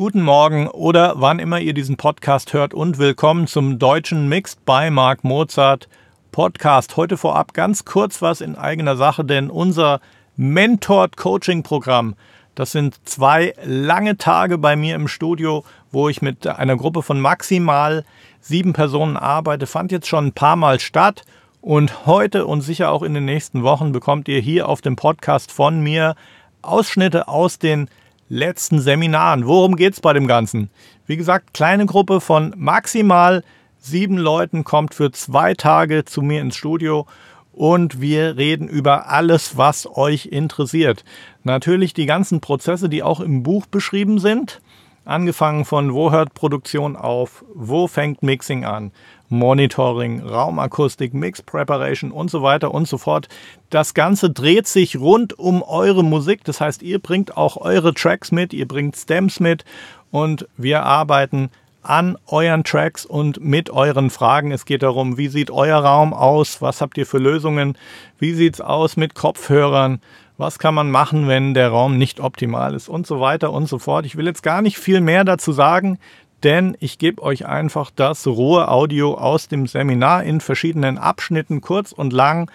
guten Morgen oder wann immer ihr diesen Podcast hört und willkommen zum deutschen Mixed by Mark Mozart Podcast. Heute vorab ganz kurz was in eigener Sache, denn unser Mentored Coaching Programm, das sind zwei lange Tage bei mir im Studio, wo ich mit einer Gruppe von maximal sieben Personen arbeite, fand jetzt schon ein paar Mal statt. Und heute und sicher auch in den nächsten Wochen bekommt ihr hier auf dem Podcast von mir Ausschnitte aus den letzten Seminaren. Worum geht es bei dem Ganzen? Wie gesagt, kleine Gruppe von maximal sieben Leuten kommt für zwei Tage zu mir ins Studio und wir reden über alles, was euch interessiert. Natürlich die ganzen Prozesse, die auch im Buch beschrieben sind. Angefangen von wo hört Produktion auf, wo fängt Mixing an, Monitoring, Raumakustik, Mix Preparation und so weiter und so fort. Das Ganze dreht sich rund um eure Musik. Das heißt, ihr bringt auch eure Tracks mit, ihr bringt Stems mit und wir arbeiten an euren Tracks und mit euren Fragen. Es geht darum, wie sieht euer Raum aus? Was habt ihr für Lösungen? Wie sieht es aus mit Kopfhörern? Was kann man machen, wenn der Raum nicht optimal ist und so weiter und so fort. Ich will jetzt gar nicht viel mehr dazu sagen, denn ich gebe euch einfach das rohe Audio aus dem Seminar in verschiedenen Abschnitten, kurz und lang.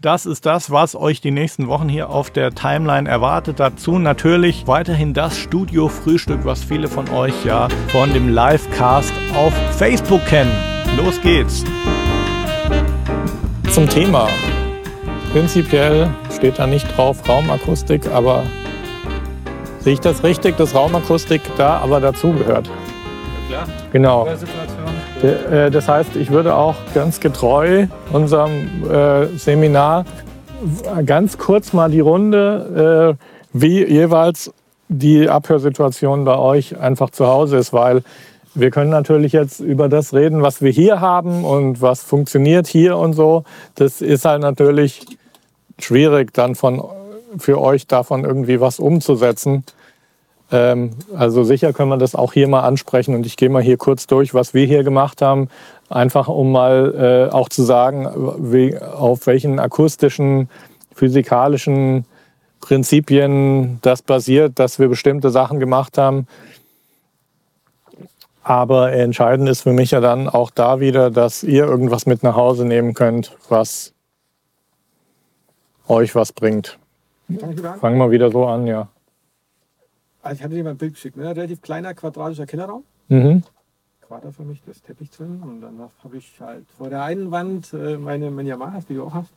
Das ist das, was euch die nächsten Wochen hier auf der Timeline erwartet. Dazu natürlich weiterhin das Studio-Frühstück, was viele von euch ja von dem Livecast auf Facebook kennen. Los geht's! Zum Thema. Prinzipiell steht da nicht drauf Raumakustik, aber sehe ich das richtig, dass Raumakustik da aber dazugehört? Ja, klar. Genau. Situation. Äh, Das heißt, ich würde auch ganz getreu unserem äh, Seminar ganz kurz mal die Runde, äh, wie jeweils die Abhörsituation bei euch einfach zu Hause ist, weil wir können natürlich jetzt über das reden, was wir hier haben und was funktioniert hier und so. Das ist halt natürlich schwierig dann von, für euch davon irgendwie was umzusetzen. Ähm, also sicher können wir das auch hier mal ansprechen und ich gehe mal hier kurz durch, was wir hier gemacht haben, einfach um mal äh, auch zu sagen, wie, auf welchen akustischen, physikalischen Prinzipien das basiert, dass wir bestimmte Sachen gemacht haben. Aber entscheidend ist für mich ja dann auch da wieder, dass ihr irgendwas mit nach Hause nehmen könnt, was euch was bringt. Fangen wir wieder so an, ja. Also ich hatte dir mal ein Bild geschickt. Ne? Relativ kleiner quadratischer Kellerraum. Mhm. Quaderförmig, das Teppich drin. Und dann habe ich halt vor der einen Wand äh, meine, meine Yamaha, die du auch hast.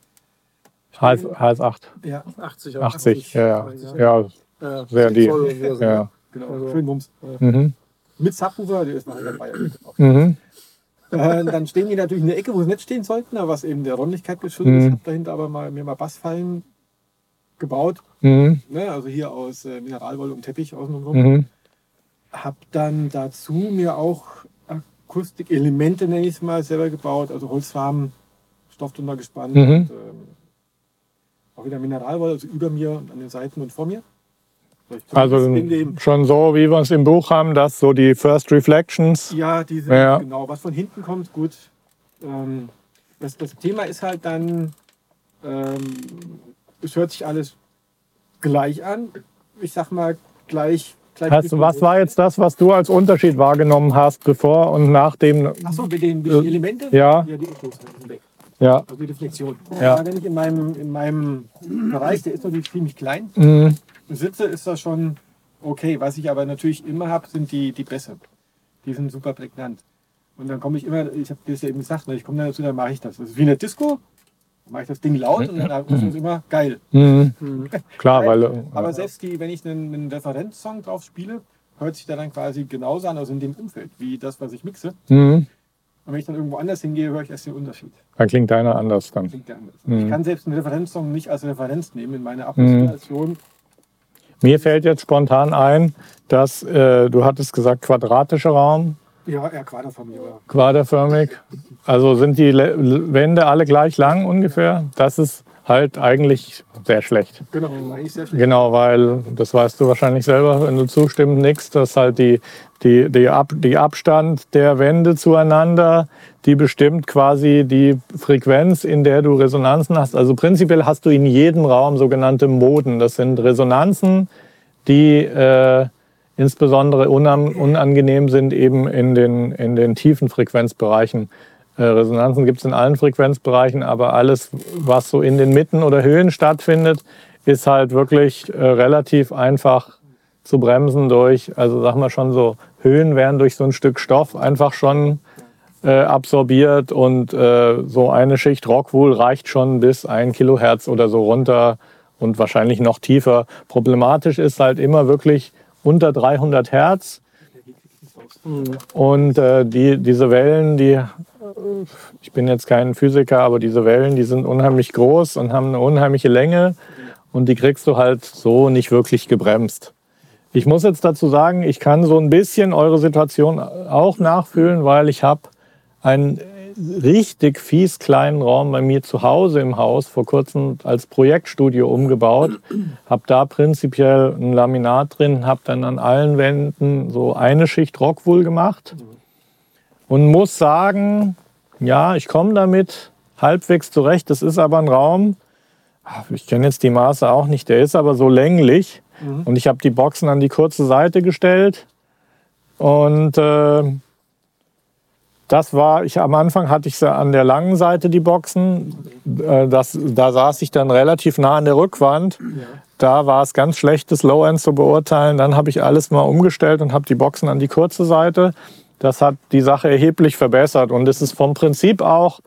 HS, HS8. Ja, 80 80, ja, ja. Ja. Ja, sehr die. Ja. genau. Schön Mums. Äh, Mhm. Mit Subwoofer, die ist nachher dabei. Mhm. Äh, dann stehen die natürlich in der Ecke, wo sie nicht stehen sollten, aber was eben der Räumlichkeit geschuldet ist. Mhm. Ich habe dahinter aber mal, mir mal Bassfallen gebaut. Mhm. Ne? Also hier aus äh, Mineralwolle und Teppich außenrum. Mhm. Habe dann dazu mir auch Akustikelemente, nenne ich es mal, selber gebaut. Also Holzfarben, Stoff drunter gespannt. Mhm. Und, ähm, auch wieder Mineralwolle, also über mir und an den Seiten und vor mir. Ich Also schon so, wie wir es im Buch haben, dass so die First Reflections. ja, diese, Ja. genau, was von hinten kommt, gut. Ähm, das, das Thema ist halt dann, ähm, es hört sich alles gleich an. Ich sag mal, gleich. gleich Hast, du- was war jetzt das, was du als Unterschied wahrgenommen hast, bevor und nach dem? Achso, mit den, mit den Elementen? Ja. Ja, die sind weg. Ja. Also die Reflexion. Ja. Aber wenn ich in meinem, in meinem Bereich, der ist natürlich ziemlich klein, Mhm. Sitze, ist das schon okay. Was ich aber natürlich immer habe, sind die, die Bässe. Die sind super prägnant. Und dann komme ich immer, ich habe das ja eben gesagt, ne, ich komme dann dazu, dann mache ich das. Das ist wie in der Disco, dann mache ich das Ding laut und dann ist es immer geil. Mhm. Klar, weil. äh, Aber selbst die, wenn ich einen, einen Referenzsong drauf spiele, hört sich der dann quasi genauso an, also in dem Umfeld, wie das, was ich mixe. Mhm. Und wenn ich dann irgendwo anders hingehe, höre ich erst den Unterschied. Dann klingt deiner anders dann. Klingt der anders. Mhm. Ich kann selbst einen Referenzsong nicht als Referenz nehmen in meiner Appreciation. Mir fällt jetzt spontan ein, dass äh, du hattest gesagt quadratischer Raum, Ja, eher aber- quaderförmig. Also sind die Le Wände alle gleich lang ungefähr? Das ist halt eigentlich sehr schlecht. Genau, eigentlich sehr schlecht. Genau, weil das weißt du wahrscheinlich selber, wenn du zustimmst, nix, dass halt die, die, die, Ab, die Abstand der Wände zueinander, die bestimmt quasi die Frequenz, in der du Resonanzen hast. Also prinzipiell hast du in jedem Raum sogenannte Moden. Das sind Resonanzen, die äh, insbesondere unangenehm sind eben in den, in den tiefen Frequenzbereichen. Äh, Resonanzen gibt es in allen Frequenzbereichen, aber alles, was so in den Mitten oder Höhen stattfindet, ist halt wirklich äh, relativ einfach zu bremsen durch, also sagen wir schon so, Höhen werden durch so ein Stück Stoff einfach schon äh, absorbiert und äh, so eine Schicht Rockwool reicht schon bis ein Kilohertz oder so runter und wahrscheinlich noch tiefer. Problematisch ist halt immer wirklich unter 300 Hertz. Und äh, die, diese Wellen, die, ich bin jetzt kein Physiker, aber diese Wellen, die sind unheimlich groß und haben eine unheimliche Länge und die kriegst du halt so nicht wirklich gebremst. Ich muss jetzt dazu sagen, ich kann so ein bisschen eure Situation auch nachfühlen, weil ich habe einen richtig fies kleinen Raum bei mir zu Hause im Haus vor kurzem als Projektstudio umgebaut. Habe da prinzipiell ein Laminat drin, habe dann an allen Wänden so eine Schicht Rockwool gemacht und muss sagen, ja, ich komme damit halbwegs zurecht. Das ist aber ein Raum, ich kenne jetzt die Maße auch nicht, der ist aber so länglich. Mhm. Und ich habe die Boxen an die kurze Seite gestellt. Und äh, das war, ich am Anfang hatte ich an der langen Seite, die Boxen. Äh, das, da saß ich dann relativ nah an der Rückwand. Ja. Da war es ganz schlecht, das Low-End zu beurteilen. Dann habe ich alles mal umgestellt und habe die Boxen an die kurze Seite. Das hat die Sache erheblich verbessert. Und es ist vom Prinzip auch,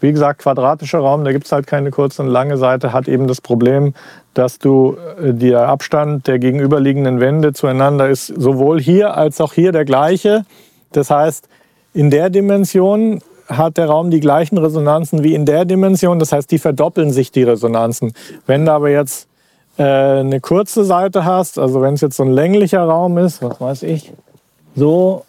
wie gesagt, quadratischer Raum, da gibt es halt keine kurze und lange Seite, hat eben das Problem, dass du äh, der Abstand der gegenüberliegenden Wände zueinander ist sowohl hier als auch hier der gleiche. Das heißt, in der Dimension hat der Raum die gleichen Resonanzen wie in der Dimension. Das heißt, die verdoppeln sich die Resonanzen. Wenn du aber jetzt äh, eine kurze Seite hast, also wenn es jetzt so ein länglicher Raum ist, was weiß ich, so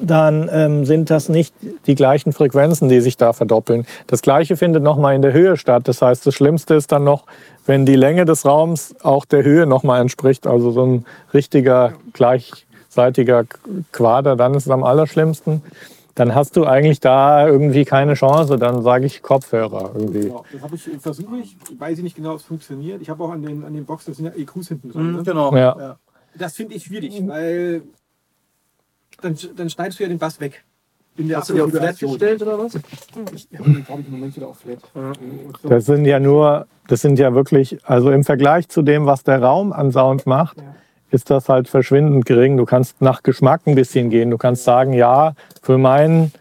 dann ähm, sind das nicht die gleichen Frequenzen, die sich da verdoppeln. Das gleiche findet nochmal in der Höhe statt. Das heißt, das Schlimmste ist dann noch, wenn die Länge des Raums auch der Höhe nochmal entspricht. Also so ein richtiger gleichseitiger Quader, dann ist es am allerschlimmsten. Dann hast du eigentlich da irgendwie keine Chance. Dann sage ich Kopfhörer irgendwie. Genau, das habe ich versuche ich. Weiß ich nicht genau, ob es funktioniert. Ich habe auch an den, an den Boxen, das sind ja EQs hinten drin. Mhm, ne? Genau. Ja. ja. Das finde ich schwierig, weil dann, dann schneidest du ja den Bass weg. In der Hast du die auf Flat gestellt oder was? Ich habe den, glaube ich, im Moment wieder auf Flat. Das sind ja nur, das sind ja wirklich, also im Vergleich zu dem, was der Raum an Sound macht, ja. Ist das halt verschwindend gering. Du kannst nach Geschmack ein bisschen gehen. Du kannst sagen, ja, für meinen,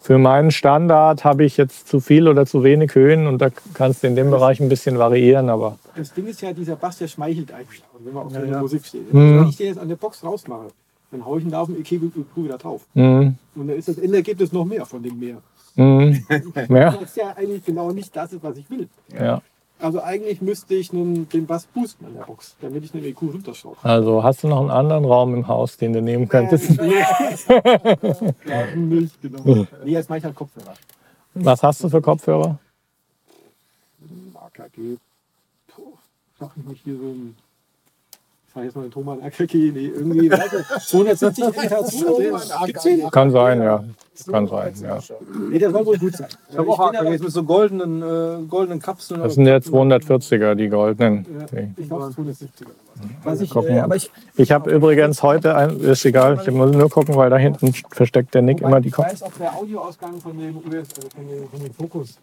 für meinen Standard habe ich jetzt zu viel oder zu wenig Höhen und da kannst du in dem Bereich ein bisschen variieren, aber. Das Ding ist ja, dieser Bass, der schmeichelt eigentlich, wenn man auf ja, der Musik steht. Mhm. Wenn ich den jetzt an der Box rausmache, dann haue ich ihn da auf dem EQ wieder drauf. Mhm. Und dann ist das Endergebnis noch mehr von dem Meer. Mhm. ja. Das ist ja eigentlich genau nicht das, was ich will. Ja. Also eigentlich müsste ich nun den Bass boosten an der Box, damit ich den EQ runterschraube. Also hast du noch einen anderen Raum im Haus, den du nehmen könntest? ja, nicht, genau. Nee, jetzt mache ich halt Kopfhörer. Was hast du für Kopfhörer? AKG. Puh, sag ich mich hier so ein sag jetzt mal den Thomas Akaki, nee, irgendwie 270 Hertz. Kann sein, ja. Kann sein, ja. Nee, der soll wohl gut sein. Ich habe auch AKGs mit so goldenen, äh, goldenen Kapseln. Das sind ja 240er, die goldenen. Ja, ich glaube 270er. Was ich, äh, aber ich ich habe übrigens heute, ein, ist egal, ich muss nur gucken, weil da hinten versteckt der Nick immer die Kopf. Ich weiß, ob der Audioausgang von dem, US, also von dem, von dem Fokus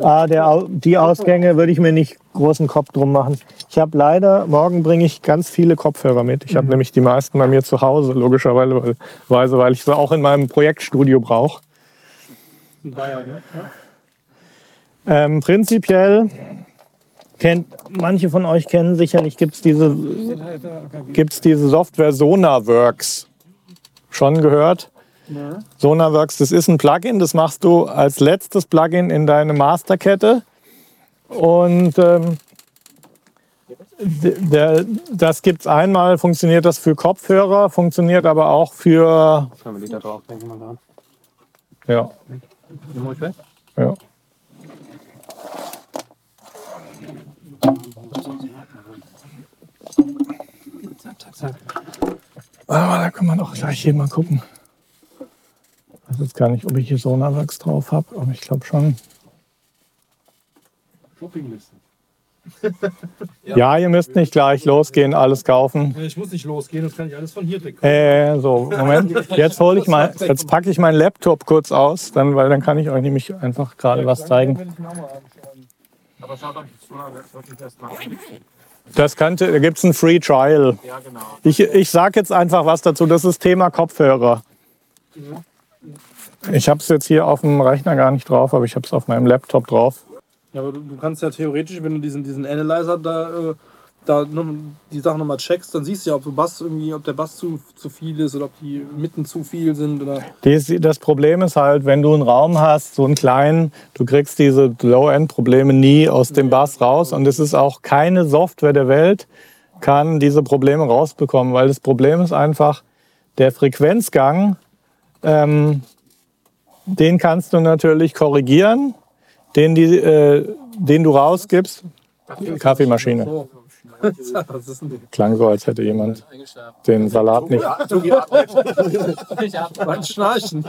Ah, der, die Ausgänge würde ich mir nicht großen Kopf drum machen. Ich habe leider, morgen bringe ich ganz viele Kopfhörer mit. Ich habe mhm. nämlich die meisten bei mir zu Hause, logischerweise, weil ich sie auch in meinem Projektstudio brauche. Ne? Ähm, prinzipiell kennt, manche von euch kennen sicherlich, gibt es diese, gibt's diese Software SonarWorks. Schon gehört? Ja. SonarWorks, das ist ein Plugin, das machst du als letztes Plugin in deine Masterkette. Und ähm, der, das gibt es einmal, funktioniert das für Kopfhörer, funktioniert aber auch für. Was haben wir da drauf? Denken mal Ja. Ja. Aber da können wir doch gleich hier mal gucken. Ich weiß jetzt gar nicht, ob ich hier Sonarwachs drauf habe, aber ich glaube schon. Shoppingliste. Ja, ihr müsst nicht gleich losgehen, alles kaufen. Ich muss nicht losgehen, das kann ich alles von hier direkt. Äh, so, Moment. Jetzt hole ich mal, jetzt packe ich meinen Laptop kurz aus, dann, weil dann kann ich euch nämlich einfach gerade was zeigen. Aber schaut euch so wirklich erstmal. Das könnte, da gibt es ein Free Trial. Ja, genau. Ich, ich sage jetzt einfach was dazu. Das ist Thema Kopfhörer. Ich habe es jetzt hier auf dem Rechner gar nicht drauf, aber ich habe es auf meinem Laptop drauf. Ja, aber du, du kannst ja theoretisch, wenn du diesen, diesen Analyzer da, äh, da die Sachen nochmal checkst, dann siehst du ja, ob, du Bass irgendwie, ob der Bass zu, zu viel ist oder ob die Mitten zu viel sind. Oder Das, das Problem ist halt, wenn du einen Raum hast, so einen kleinen, du kriegst diese Low-End-Probleme nie aus dem Bass raus. Und es ist auch keine Software der Welt, kann diese Probleme rausbekommen, weil das Problem ist einfach, der Frequenzgang, ähm, den kannst du natürlich korrigieren, den, die, äh, den du rausgibst. Kaffeemaschine. Klang so, als hätte jemand den Salat nicht. Beim Schnarchen.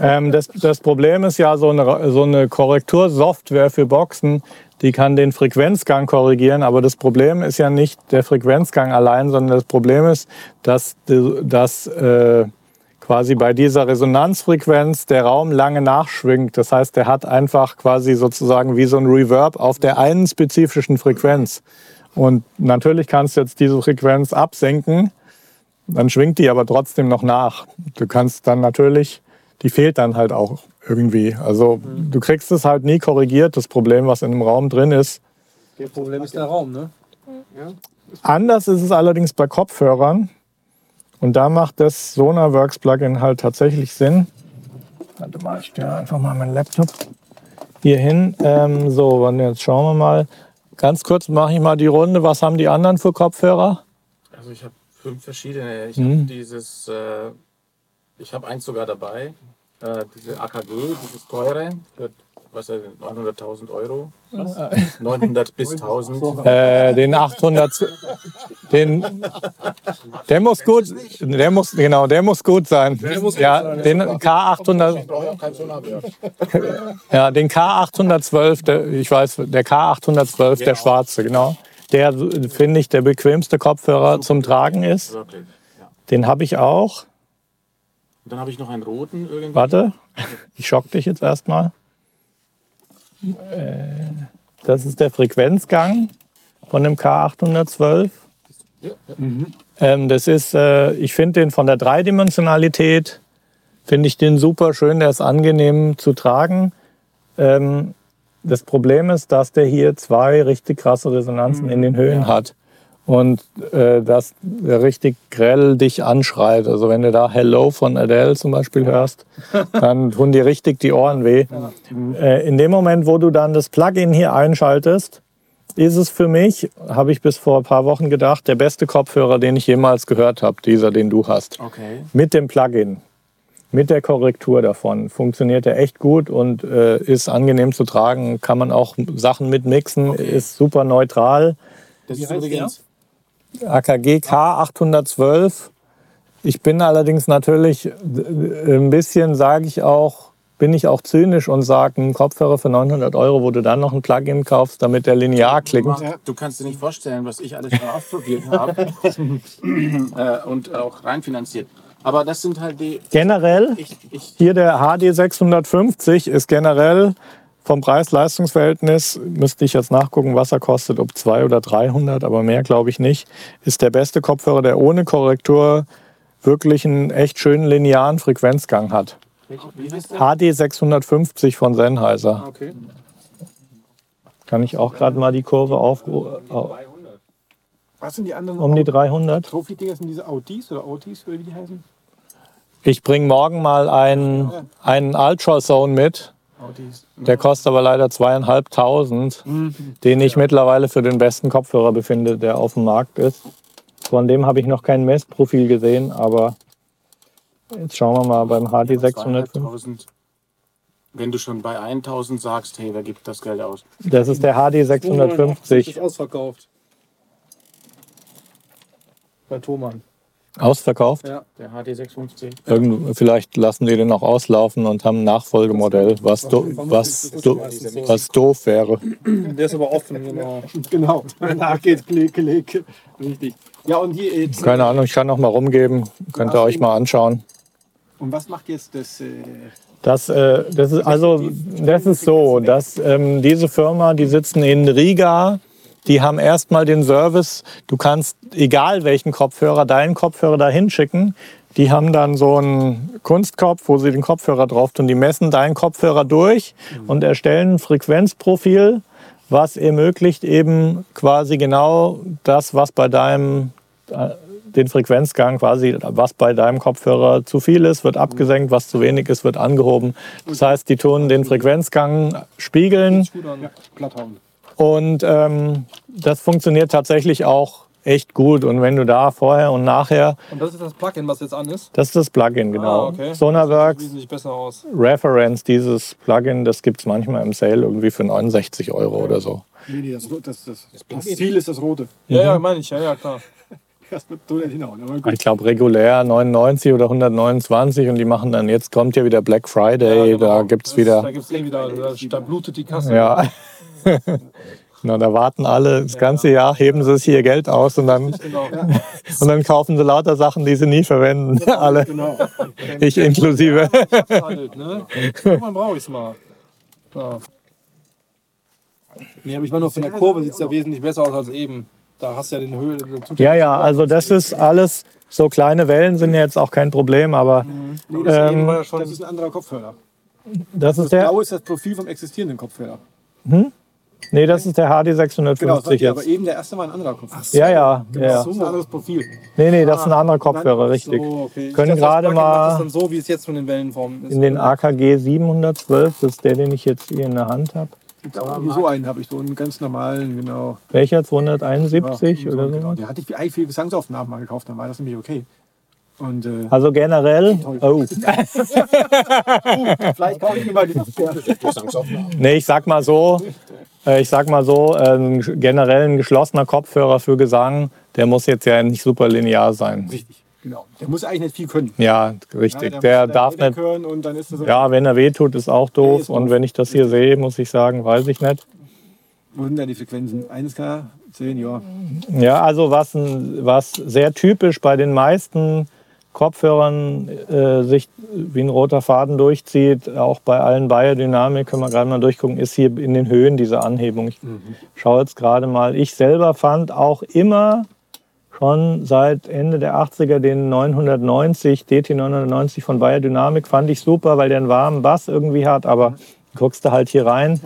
Ähm, das, das Problem ist ja, so eine, so eine Korrektursoftware für Boxen, die kann den Frequenzgang korrigieren, aber das Problem ist ja nicht der Frequenzgang allein, sondern das Problem ist, dass, dass äh, quasi bei dieser Resonanzfrequenz der Raum lange nachschwingt. Das heißt, der hat einfach quasi sozusagen wie so ein Reverb auf der einen spezifischen Frequenz. Und natürlich kannst du jetzt diese Frequenz absenken, dann schwingt die aber trotzdem noch nach. Du kannst dann natürlich, die fehlt dann halt auch irgendwie. Also du kriegst es halt nie korrigiert, das Problem, was in dem Raum drin ist. Das Problem ist der Raum, ne? Anders ist es allerdings bei Kopfhörern. Und da macht das Sonarworks Plugin halt tatsächlich Sinn. Warte mal, ich stelle einfach mal meinen Laptop hier hin. Ähm, so, und jetzt schauen wir mal. Ganz kurz mache ich mal die Runde. Was haben die anderen für Kopfhörer? Also ich habe fünf verschiedene. Ich Mhm. habe dieses, äh, ich habe eins sogar dabei. Äh, diese AKG, dieses teure, für was er 900.000 Euro. 900 bis 1000. Äh, den 800. Den, der muss gut. Der muss genau, der muss gut sein. ja, den K800. Ich brauche auch kein Sonarwerk. Ja, den K812, der, ich weiß, der K812, der schwarze, genau. Der, finde ich, der bequemste Kopfhörer zum Tragen ist. Den habe ich auch. Und dann habe ich noch einen roten irgendwie. Warte, ich schock dich jetzt erstmal. Äh, Das ist der Frequenzgang von dem K812. Ähm, das ist, äh, ich finde den von der Dreidimensionalität, finde ich den super schön, der ist angenehm zu tragen. Ähm, das Problem ist, dass der hier zwei richtig krasse Resonanzen in den Höhen hat. Und äh, dass der richtig grell dich anschreit. Also wenn du da Hello von Adele zum Beispiel hörst, dann tun dir richtig die Ohren weh. Äh, in dem Moment, wo du dann das Plugin hier einschaltest, ist es für mich, habe ich bis vor ein paar Wochen gedacht, der beste Kopfhörer, den ich jemals gehört habe, dieser, den du hast. Okay. Mit dem Plugin, mit der Korrektur davon, funktioniert er echt gut und äh, ist angenehm zu tragen. Kann man auch Sachen mitmixen, ist super neutral. Das ist heißt übrigens. AKG K812. Ich bin allerdings natürlich äh, ein bisschen, sage ich auch, bin ich auch zynisch und sage, ein Kopfhörer für 900 Euro, wo du dann noch ein Plugin kaufst, damit der linear klingt. Du kannst dir nicht vorstellen, was ich alles schon ausprobiert habe äh, und auch reinfinanziert. Aber das sind halt die. Generell, Ich, ich, hier der HD 650 ist generell vom Preis-Leistungs-Verhältnis, müsste ich jetzt nachgucken, was er kostet, ob 200 oder 300, aber mehr glaube ich nicht, ist der beste Kopfhörer, der ohne Korrektur wirklich einen echt schönen linearen Frequenzgang hat. HD 650 von Sennheiser. Okay. Kann ich auch gerade mal die Kurve auf, Was sind die anderen? um die 300? Profi-Dinger sind diese Audis oder oder wie die heißen? Ich bringe morgen mal einen, einen Ultrasound mit. Der kostet aber leider zweieinhalbtausend, den ich mittlerweile für den besten Kopfhörer befinde, der auf dem Markt ist. Von dem habe ich noch kein Messprofil gesehen, aber jetzt schauen wir mal beim HD 605. 2500. Wenn du schon bei 1000 sagst, hey, wer gibt das Geld aus? Das ist der HD 650. Ist ausverkauft. Bei Thomann. Ausverkauft? Ja. Der HD 650. Irgend, vielleicht lassen die den auch auslaufen und haben ein Nachfolgemodell, was, do, was, do, was doof wäre. Der ist aber offen, genau. Genau. Danach geht's Klick, Klick. Richtig. Ja, und die, jetzt, Keine Ahnung, ich kann noch mal rumgeben. Könnt ihr euch mal anschauen. und was macht jetzt das? Äh, Das, äh, das ist also das ist so, dass ähm, diese Firma, die sitzen in Riga, die haben erstmal den Service, du kannst egal welchen Kopfhörer, deinen Kopfhörer da hinschicken. Die haben dann so einen Kunstkopf, wo sie den Kopfhörer drauf tun. Die messen deinen Kopfhörer durch und erstellen ein Frequenzprofil, was ermöglicht eben quasi genau das, was bei deinem äh, den Frequenzgang quasi, was bei deinem Kopfhörer zu viel ist, wird abgesenkt, was zu wenig ist, wird angehoben. Das heißt, die tun den Frequenzgang spiegeln. Platthauen. Und ähm, das funktioniert tatsächlich auch echt gut. Und wenn du da vorher und nachher, Und das ist das Plugin, was jetzt an ist? das ist das Plugin, genau. Ah, okay. Sonarworks Sieht besser aus. Reference, dieses Plugin, das gibt es manchmal im Sale irgendwie für 69 Euro oder so. Nee, nee, das, das, das, das Ziel ist das Rote. Ja, ja, meine ich, ja, ja, klar. Ich glaube regulär 99 oder 129 und die machen dann, jetzt kommt ja wieder Black Friday, Ja, genau. da gibt es Da wieder, gibt es eh wieder, da, da blutet die Kasse. ja. Na, da warten alle das ganze Jahr, heben sie sich ihr Geld aus und dann, Genau. und dann kaufen sie lauter Sachen, die sie nie verwenden. Alle, Genau. ich inklusive. halt, ne? Irgendwann brauche ich es mal. Ja. Nee, aber ich meine, von der Kurve sieht es ja wesentlich besser aus als eben. Da hast du ja den Höhe. Ja, ja, also das ist alles, so kleine Wellen sind ja jetzt auch kein Problem, aber Nee, das, Ähm, ja das ist ein anderer Kopfhörer. das Das ist der, Blaue ist das Profil vom existierenden Kopfhörer. Nee, das ist der HD Genau, das 650 war, aber jetzt. eben der erste war ein anderer Kopfhörer. Ja, ja, ja, ja. Das ist ein anderes Profil. Nee, nee, das ist ein anderer Kopfhörer, Dann- richtig. So, okay. Können gerade macht das mal dann so, wie es jetzt von den Wellenformen ist. in den AKG 712, das ist der, den ich jetzt hier in der Hand habe. So einen habe ich, so einen ganz normalen, genau. Welcher? 271 Ja, oder genau. so? Der hatte ich eigentlich für Gesangsaufnahmen mal gekauft, dann war das nämlich okay. Und äh, Also generell, oh, vielleicht kaufe ich mir mal die nee, ich sag mal so, äh, ich sag mal so, äh, generell ein geschlossener Kopfhörer für Gesang, der muss jetzt ja nicht super linear sein. Richtig, genau. Der muss eigentlich nicht viel können. Ja, Ja, richtig. muss Der dann darf nicht, ja, wenn er wehtut, ist auch doof. ist Und wenn ich das hier sehe, muss ich sagen, weiß ich nicht. Wo sind denn die Frequenzen? 1K, 10, ja. Ja, also was, was sehr typisch bei den meisten Kopfhörern äh, sich wie ein roter Faden durchzieht, auch bei allen Biodynamik, können wir gerade mal durchgucken, ist hier in den Höhen diese Anhebung. Ich schaue jetzt gerade mal. Ich selber fand auch immer schon seit Ende der 80er den 990, DT 990 von Biodynamik, fand ich super, weil der einen warmen Bass irgendwie hat, aber guckst du halt hier rein.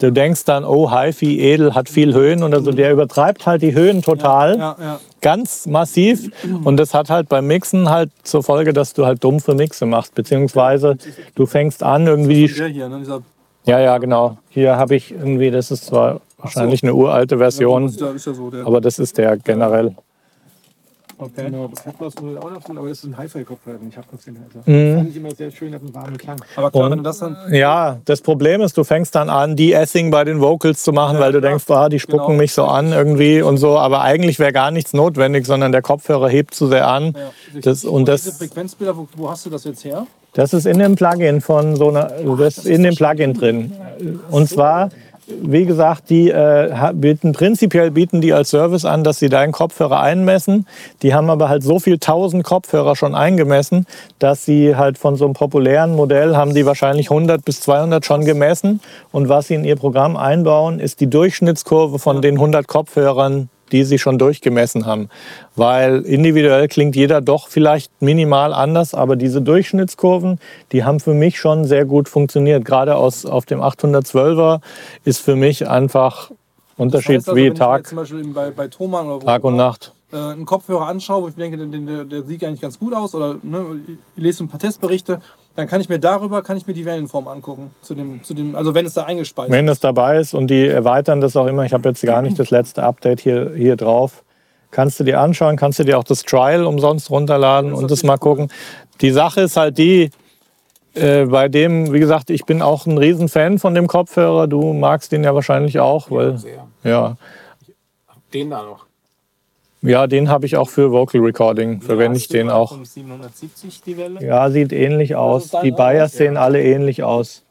Du denkst dann, oh, HiFi edel hat viel Höhen und also der übertreibt halt die Höhen total Ja, ja. ganz massiv und das hat halt beim Mixen halt zur Folge, dass du halt dumpfe Mixe machst, beziehungsweise du fängst an irgendwie die, hier, ne? Ja ja genau, hier habe ich irgendwie, das ist zwar wahrscheinlich eine uralte Version, ja, ja aber das ist der generell. Okay. Genau, das hat man auch noch tun, aber das ist ein Hi-Fi-Kopfhörer, ich habe das den also. Mhm. Das fand ich immer sehr schön, hat einen warmen Klang. Aber klar, Und- wenn du das dann. Ja, das Problem ist, du fängst dann an, De-Essing bei den Vocals zu machen, weil du klar. denkst, ah, die spucken Genau. mich so an irgendwie und so, aber eigentlich wäre gar nichts notwendig, sondern der Kopfhörer hebt zu sehr an. Ja. Das, und Diese das, Frequenzbilder, wo, wo hast du das jetzt her? Das ist in dem Plugin von so einer, das ist in dem Plugin drin. Und zwar, wie gesagt, die äh, bieten prinzipiell bieten die als Service an, dass sie deinen Kopfhörer einmessen. Die haben aber halt so viel tausend Kopfhörer schon eingemessen, dass sie halt von so einem populären Modell haben die wahrscheinlich 100 bis 200 schon gemessen. Und was sie in ihr Programm einbauen, ist die Durchschnittskurve von den 100 Kopfhörern, die sie schon durchgemessen haben. Weil individuell klingt jeder doch vielleicht minimal anders, aber diese Durchschnittskurven, die haben für mich schon sehr gut funktioniert. Gerade aus, auf dem 812er ist für mich einfach Unterschied Das heißt also, wie Tag, zum Beispiel bei, bei Thomann oder Tag und Nacht. äh, einen Kopfhörer anschaue, wo ich mir denke, der, der, der sieht eigentlich ganz gut aus, oder ne, ich lese ein paar Testberichte, dann kann ich mir darüber kann ich mir die Wellenform angucken. Zu dem, zu dem, also wenn es da eingespeist Wenn ist. es dabei ist und die erweitern das auch immer, ich habe jetzt gar nicht das letzte Update hier, hier drauf, kannst du dir anschauen, kannst du dir auch das Trial umsonst runterladen und das mal gucken. Die Sache ist halt die, äh, bei dem, wie gesagt, ich bin auch ein Riesenfan von dem Kopfhörer, du magst den ja wahrscheinlich auch, weil, Sehr. ja, Den da noch. Ja, den habe ich auch für Vocal Recording. Verwende ich den auch. Vom 770 die Welle. Ja, sieht ähnlich aus. Die auch? Bayers sehen alle ähnlich aus.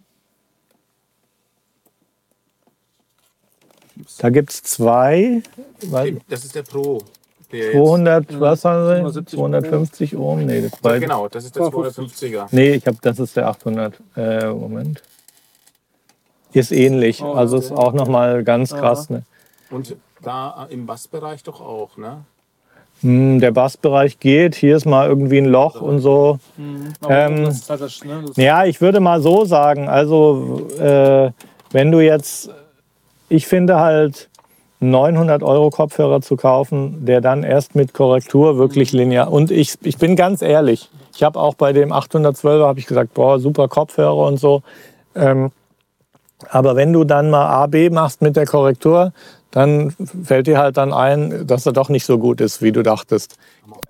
Da gibt es zwei. Das ist der Pro. Der jetzt, 200, was haben sie? 270 250 Ohm? Nee, das war, genau, das ist der 250er. nee ich habe, das ist der 800. Äh, Moment. Ist ähnlich. Oh, also ist auch nochmal ganz krass. Ne? Und da im Bassbereich doch auch, ne? Hm, der Bassbereich geht. Hier ist mal irgendwie ein Loch und so. Aber Ähm, ne, Ja, ich würde mal so sagen, also äh, wenn du jetzt, ich finde halt 900 Euro Kopfhörer zu kaufen, der dann erst mit Korrektur wirklich linear, und ich, ich bin ganz ehrlich, ich habe auch bei dem 812er habe ich gesagt, boah, super Kopfhörer und so, ähm, aber wenn du dann mal A, B machst mit der Korrektur, dann fällt dir halt dann ein, dass er doch nicht so gut ist, wie du dachtest.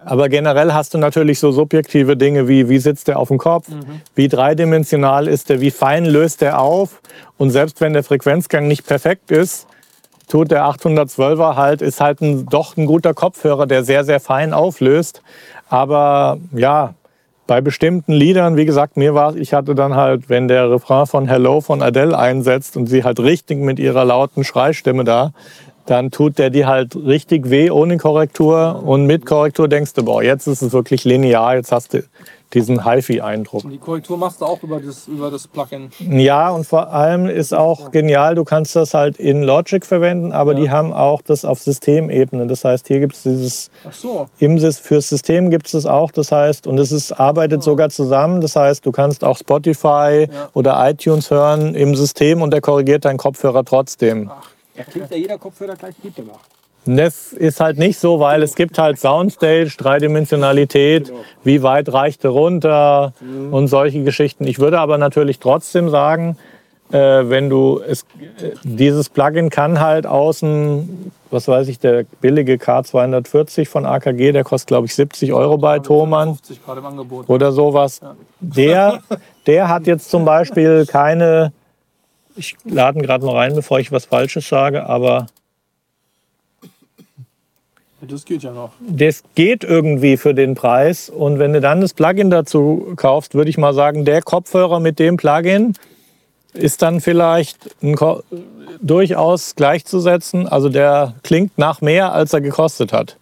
Aber generell hast du natürlich so subjektive Dinge wie, wie sitzt der auf dem Kopf, wie dreidimensional ist der, wie fein löst der auf. Und selbst wenn der Frequenzgang nicht perfekt ist, tut der 812er halt, ist halt ein, doch ein guter Kopfhörer, der sehr, sehr fein auflöst. Aber ja, bei bestimmten Liedern, wie gesagt, mir war, ich hatte dann halt, wenn der Refrain von Hello von Adele einsetzt und sie halt richtig mit ihrer lauten Schreistimme da, dann tut der die halt richtig weh ohne Korrektur und mit Korrektur denkst du, boah, jetzt ist es wirklich linear, jetzt hast du diesen HiFi-Eindruck. Die Korrektur machst du auch über das, über das Plugin. Ja, und vor allem ist auch genial, du kannst das halt in Logic verwenden, aber die haben auch das auf Systemebene. Das heißt, hier gibt es dieses Ach so. im fürs System gibt es das auch, das heißt, und es ist, arbeitet sogar zusammen, das heißt, du kannst auch Spotify Ja. oder iTunes hören im System und der korrigiert deinen Kopfhörer trotzdem. Da klingt ja jeder Kopfhörer gleich gut danach. Das ist halt nicht so, weil es gibt halt Soundstage, Dreidimensionalität, wie weit reicht er runter und solche Geschichten. Ich würde aber natürlich trotzdem sagen, äh, wenn du es, äh, dieses Plugin kann halt außen, was weiß ich, der billige K240 von AKG, der kostet glaube ich 70 Euro bei Thomann 50 gerade im Angebot. oder sowas. Der, der hat jetzt zum Beispiel keine, ich lade ihn gerade mal rein, bevor ich was Falsches sage, aber Das geht ja noch. das geht irgendwie für den Preis. Und wenn du dann das Plugin dazu kaufst, würde ich mal sagen, der Kopfhörer mit dem Plugin ist dann vielleicht durchaus gleichzusetzen. Also der klingt nach mehr, als er gekostet hat.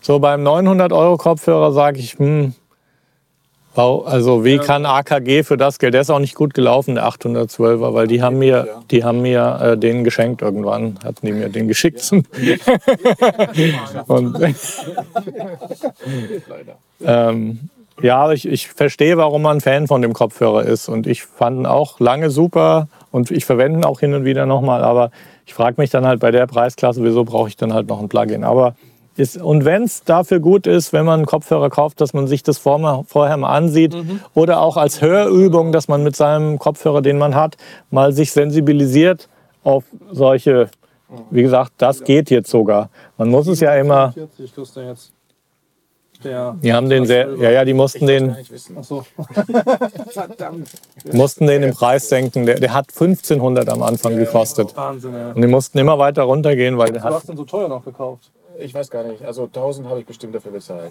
So beim 900 Euro Kopfhörer sage ich, hm, also wie kann AKG für das Geld? Der ist auch nicht gut gelaufen, der 812er, weil die haben mir, die haben mir äh, den geschenkt irgendwann, hatten die mir den geschickt. Und, ähm, ja, ich, ich verstehe, warum man Fan von dem Kopfhörer ist. Und ich fand ihn auch lange super und ich verwende ihn auch hin und wieder nochmal. Aber ich frage mich dann halt bei der Preisklasse, wieso brauche ich dann halt noch ein Plugin? Aber ist, und wenn es dafür gut ist, wenn man einen Kopfhörer kauft, dass man sich das vor, vorher mal ansieht oder auch als Hörübung, dass man mit seinem Kopfhörer, den man hat, mal sich sensibilisiert auf solche, wie gesagt, das geht jetzt sogar. Man muss es ja immer, 40 kostet er jetzt. Der. die haben den sehr, ja, ja, die mussten den, so. Verdammt. mussten den im Preis senken. Der, der hat 1500 am Anfang gekostet. Wahnsinn, ja. Und die mussten immer weiter runtergehen, weil der Du hat, hast den so teuer noch gekauft. Ich weiß gar nicht. Also 1000 habe ich bestimmt dafür bezahlt.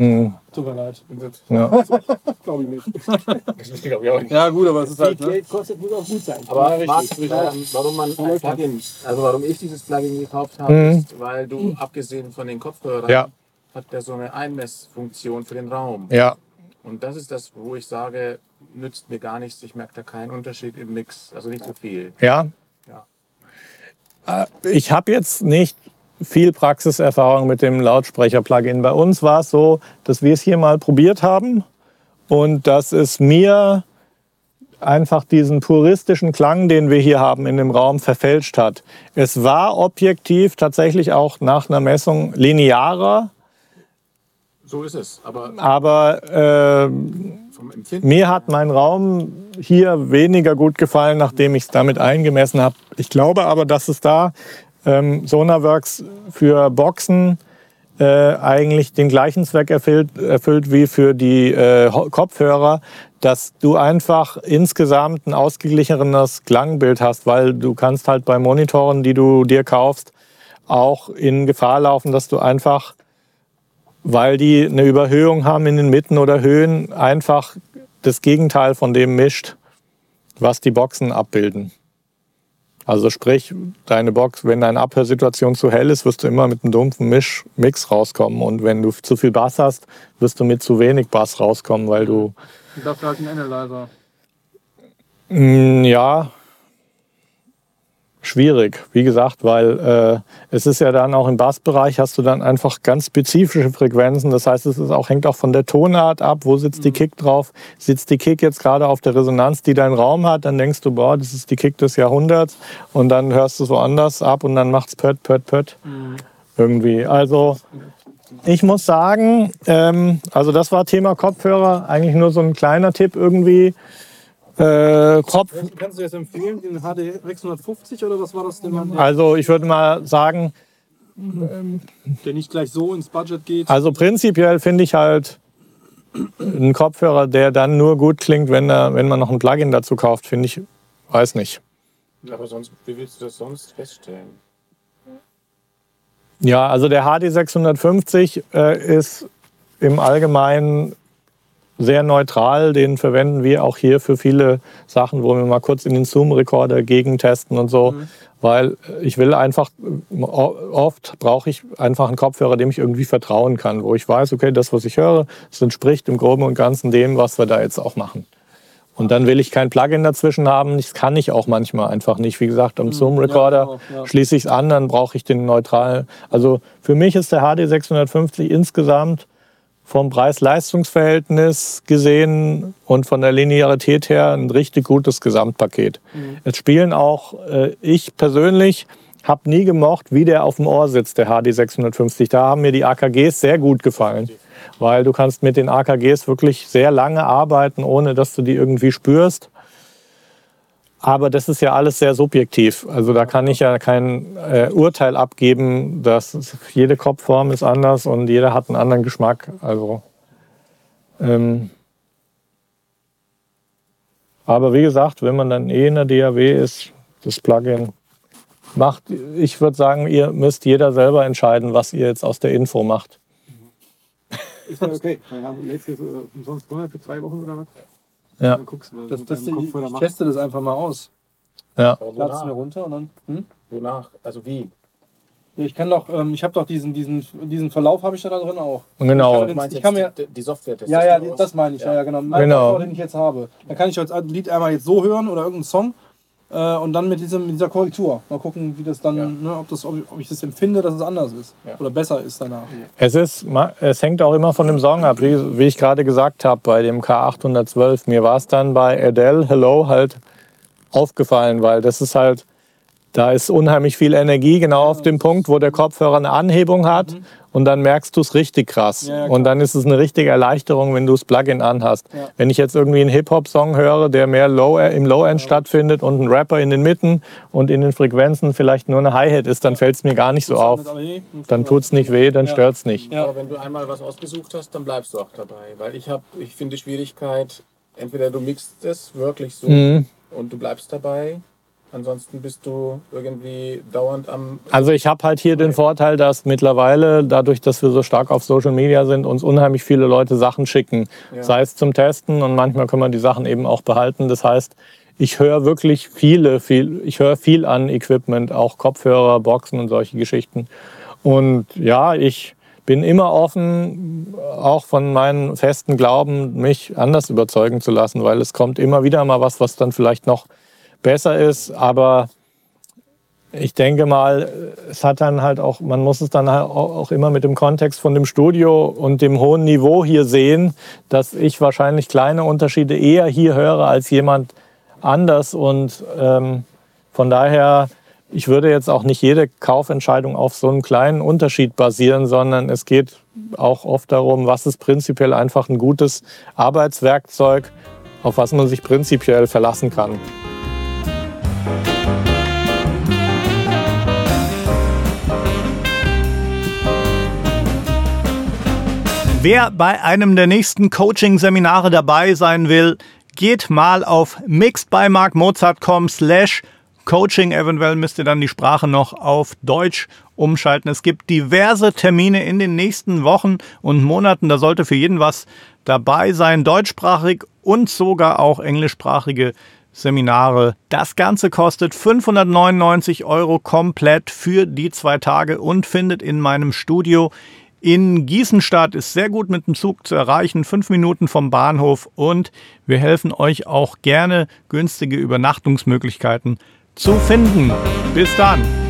Tut mir leid. ja. Glaube ich nicht. Das glaube ich auch nicht. Ja, gut, aber es ist halt. Ne? Geld kostet, muss auch gut sein. Aber richtig, Marc, richtig. ähm, warum man ein Plugin, also warum ich dieses Plugin gekauft habe, Mhm. ist, weil du abgesehen von den Kopfhörern Ja. hat der so eine Einmessfunktion für den Raum. ja. Und das ist das, wo ich sage, nützt mir gar nichts. Ich merke da keinen Unterschied im Mix, also nicht so viel. Ja. Äh, Ich habe jetzt nicht viel Praxiserfahrung mit dem Lautsprecher-Plugin. Bei uns war es so, dass wir es hier mal probiert haben und dass es mir einfach diesen puristischen Klang, den wir hier haben in dem Raum, verfälscht hat. Es war objektiv tatsächlich auch nach einer Messung linearer, So ist es. Aber aber äh. Mir hat mein Raum hier weniger gut gefallen, nachdem ich es damit eingemessen habe. Ich glaube aber, dass es da ähm, Sonarworks für Boxen äh, eigentlich den gleichen Zweck erfüllt, erfüllt wie für die äh, Kopfhörer, dass du einfach insgesamt ein ausgeglicheneres Klangbild hast, weil du kannst halt bei Monitoren, die du dir kaufst, auch in Gefahr laufen, dass du einfach weil die eine Überhöhung haben in den Mitten oder Höhen, einfach das Gegenteil von dem mischt, was die Boxen abbilden. Also sprich, deine Box, wenn deine Abhörsituation zu hell ist, wirst du immer mit einem dumpfen Misch, Mix rauskommen. Und wenn du zu viel Bass hast, wirst du mit zu wenig Bass rauskommen, weil du... Dafür halt ein Analyzer. Mm, Ja, schwierig, wie gesagt, weil äh, es ist ja dann auch im Bassbereich hast du dann einfach ganz spezifische Frequenzen. Das heißt, es auch, hängt auch von der Tonart ab. Wo sitzt die Kick drauf? Sitzt die Kick jetzt gerade auf der Resonanz, die dein Raum hat? Dann denkst du, boah, das ist die Kick des Jahrhunderts. Und dann hörst du es woanders ab und dann macht's pött, pött, pött. Irgendwie. Also ich muss sagen, ähm, also das war Thema Kopfhörer. Eigentlich nur so ein kleiner Tipp irgendwie. Äh, Kopf, Kannst du jetzt empfehlen, den HD 650 oder was war das, den man, also ich würde mal sagen, der nicht gleich so ins Budget geht? Also prinzipiell finde ich halt einen Kopfhörer, der dann nur gut klingt, wenn, er, wenn man noch ein Plugin dazu kauft, finde ich, weiß nicht. Aber sonst, wie willst du das sonst feststellen? Ja, also der HD 650 äh, ist im Allgemeinen sehr neutral. Den verwenden wir auch hier für viele Sachen, wo wir mal kurz in den Zoom-Rekorder gegentesten und so. Weil ich will einfach, oft brauche ich einfach einen Kopfhörer, dem ich irgendwie vertrauen kann, wo ich weiß, okay, das, was ich höre, das entspricht im Groben und Ganzen dem, was wir da jetzt auch machen. Und dann will ich kein Plugin dazwischen haben. Das kann ich auch manchmal einfach nicht. Wie gesagt, am Zoom-Recorder genau, ja. schließe ich es an, dann brauche ich den neutralen. Also für mich ist der HD 650 insgesamt vom Preis-Leistungs-Verhältnis gesehen und von der Linearität her ein richtig gutes Gesamtpaket. Es spielen auch, äh, ich persönlich habe nie gemocht, wie der auf dem Ohr sitzt, der HD 650. Da haben mir die AKGs sehr gut gefallen, weil du kannst mit den AKGs wirklich sehr lange arbeiten, ohne dass du die irgendwie spürst. Aber das ist ja alles sehr subjektiv. Also da kann ich ja kein äh, Urteil abgeben, dass jede Kopfform ist anders und jeder hat einen anderen Geschmack. Also ähm, aber wie gesagt, wenn man dann eh in der DAW ist, das Plugin macht, ich würde sagen, ihr müsst jeder selber entscheiden, was ihr jetzt aus der Info macht. Ist ja okay. Wir haben letztes umsonst Monat für zwei Wochen oder was? Ja. Dann guckst du, Das, das, mit deinem ich, teste das einfach mal aus. Ja. Lad's mir runter und dann. Hm? wonach? Also wie? Ich kann doch, ähm, ich habe doch diesen, diesen, diesen Verlauf habe ich da drin auch. Genau. Ich Du meinst Ich kann jetzt mir- die, die Software testest Ja, ja, das meine ich, ja, ja genau. Mein Genau. Kopfhörer, den ich jetzt habe. Dann kann ich als Lied einmal jetzt so hören oder irgendeinen Song äh, und dann mit, diesem, mit dieser Korrektur. Mal gucken, wie das dann, Ja. ne, ob, das, ob, ich, ob ich das empfinde, dass es anders ist. Ja. Oder besser ist danach. Es, ist, es hängt auch immer von dem Song ab, wie, wie ich gerade gesagt habe, bei dem K812. Mir war es dann bei Adele Hello halt aufgefallen, weil das ist halt, da ist unheimlich viel Energie genau auf dem Punkt, wo der Kopfhörer eine Anhebung hat und dann merkst du es richtig krass. Mhm. Ja, ja, und dann ist es eine richtige Erleichterung, wenn du das Plugin anhast. Ja. Wenn ich jetzt irgendwie einen Hip-Hop-Song höre, der mehr Low, im Low-End stattfindet und ein Rapper in den Mitten und in den Frequenzen vielleicht nur eine Hi-Hat ist, dann fällt es mir gar nicht so auf. Dann tut es nicht weh, dann Ja. stört es nicht. Ja. Aber wenn du einmal was ausgesucht hast, dann bleibst du auch dabei. Weil ich habe, ich finde die Schwierigkeit, entweder du mixt es wirklich so Mhm. und du bleibst dabei, ansonsten bist du irgendwie dauernd am. Also ich habe halt hier den Vorteil, dass mittlerweile, dadurch, dass wir so stark auf Social Media sind, uns unheimlich viele Leute Sachen schicken. Ja. Sei es zum Testen und manchmal können wir die Sachen eben auch behalten. Das heißt, ich höre wirklich viele, viel, ich höre viel an Equipment, auch Kopfhörer, Boxen und solche Geschichten. Und ja, ich bin immer offen, auch von meinen festen Glauben, mich anders überzeugen zu lassen, weil es kommt immer wieder mal was, was dann vielleicht noch besser ist, aber ich denke mal, es hat dann halt auch, man muss es dann halt auch immer mit dem Kontext von dem Studio und dem hohen Niveau hier sehen, dass ich wahrscheinlich kleine Unterschiede eher hier höre als jemand anders und ähm, von daher, ich würde jetzt auch nicht jede Kaufentscheidung auf so einen kleinen Unterschied basieren, sondern es geht auch oft darum, was ist prinzipiell einfach ein gutes Arbeitswerkzeug, auf was man sich prinzipiell verlassen kann. Wer bei einem der nächsten Coaching-Seminare dabei sein will, geht mal auf mixedbymarkmozart.com slash Coaching. Eventuell müsst ihr dann die Sprache noch auf Deutsch umschalten. Es gibt diverse Termine in den nächsten Wochen und Monaten. Da sollte für jeden was dabei sein. Deutschsprachig und sogar auch englischsprachige Seminare. Das Ganze kostet 599 Euro komplett für die zwei Tage und findet in meinem Studio in Gießen statt. Ist sehr gut mit dem Zug zu erreichen, fünf Minuten vom Bahnhof und wir helfen euch auch gerne günstige Übernachtungsmöglichkeiten zu finden. Bis dann!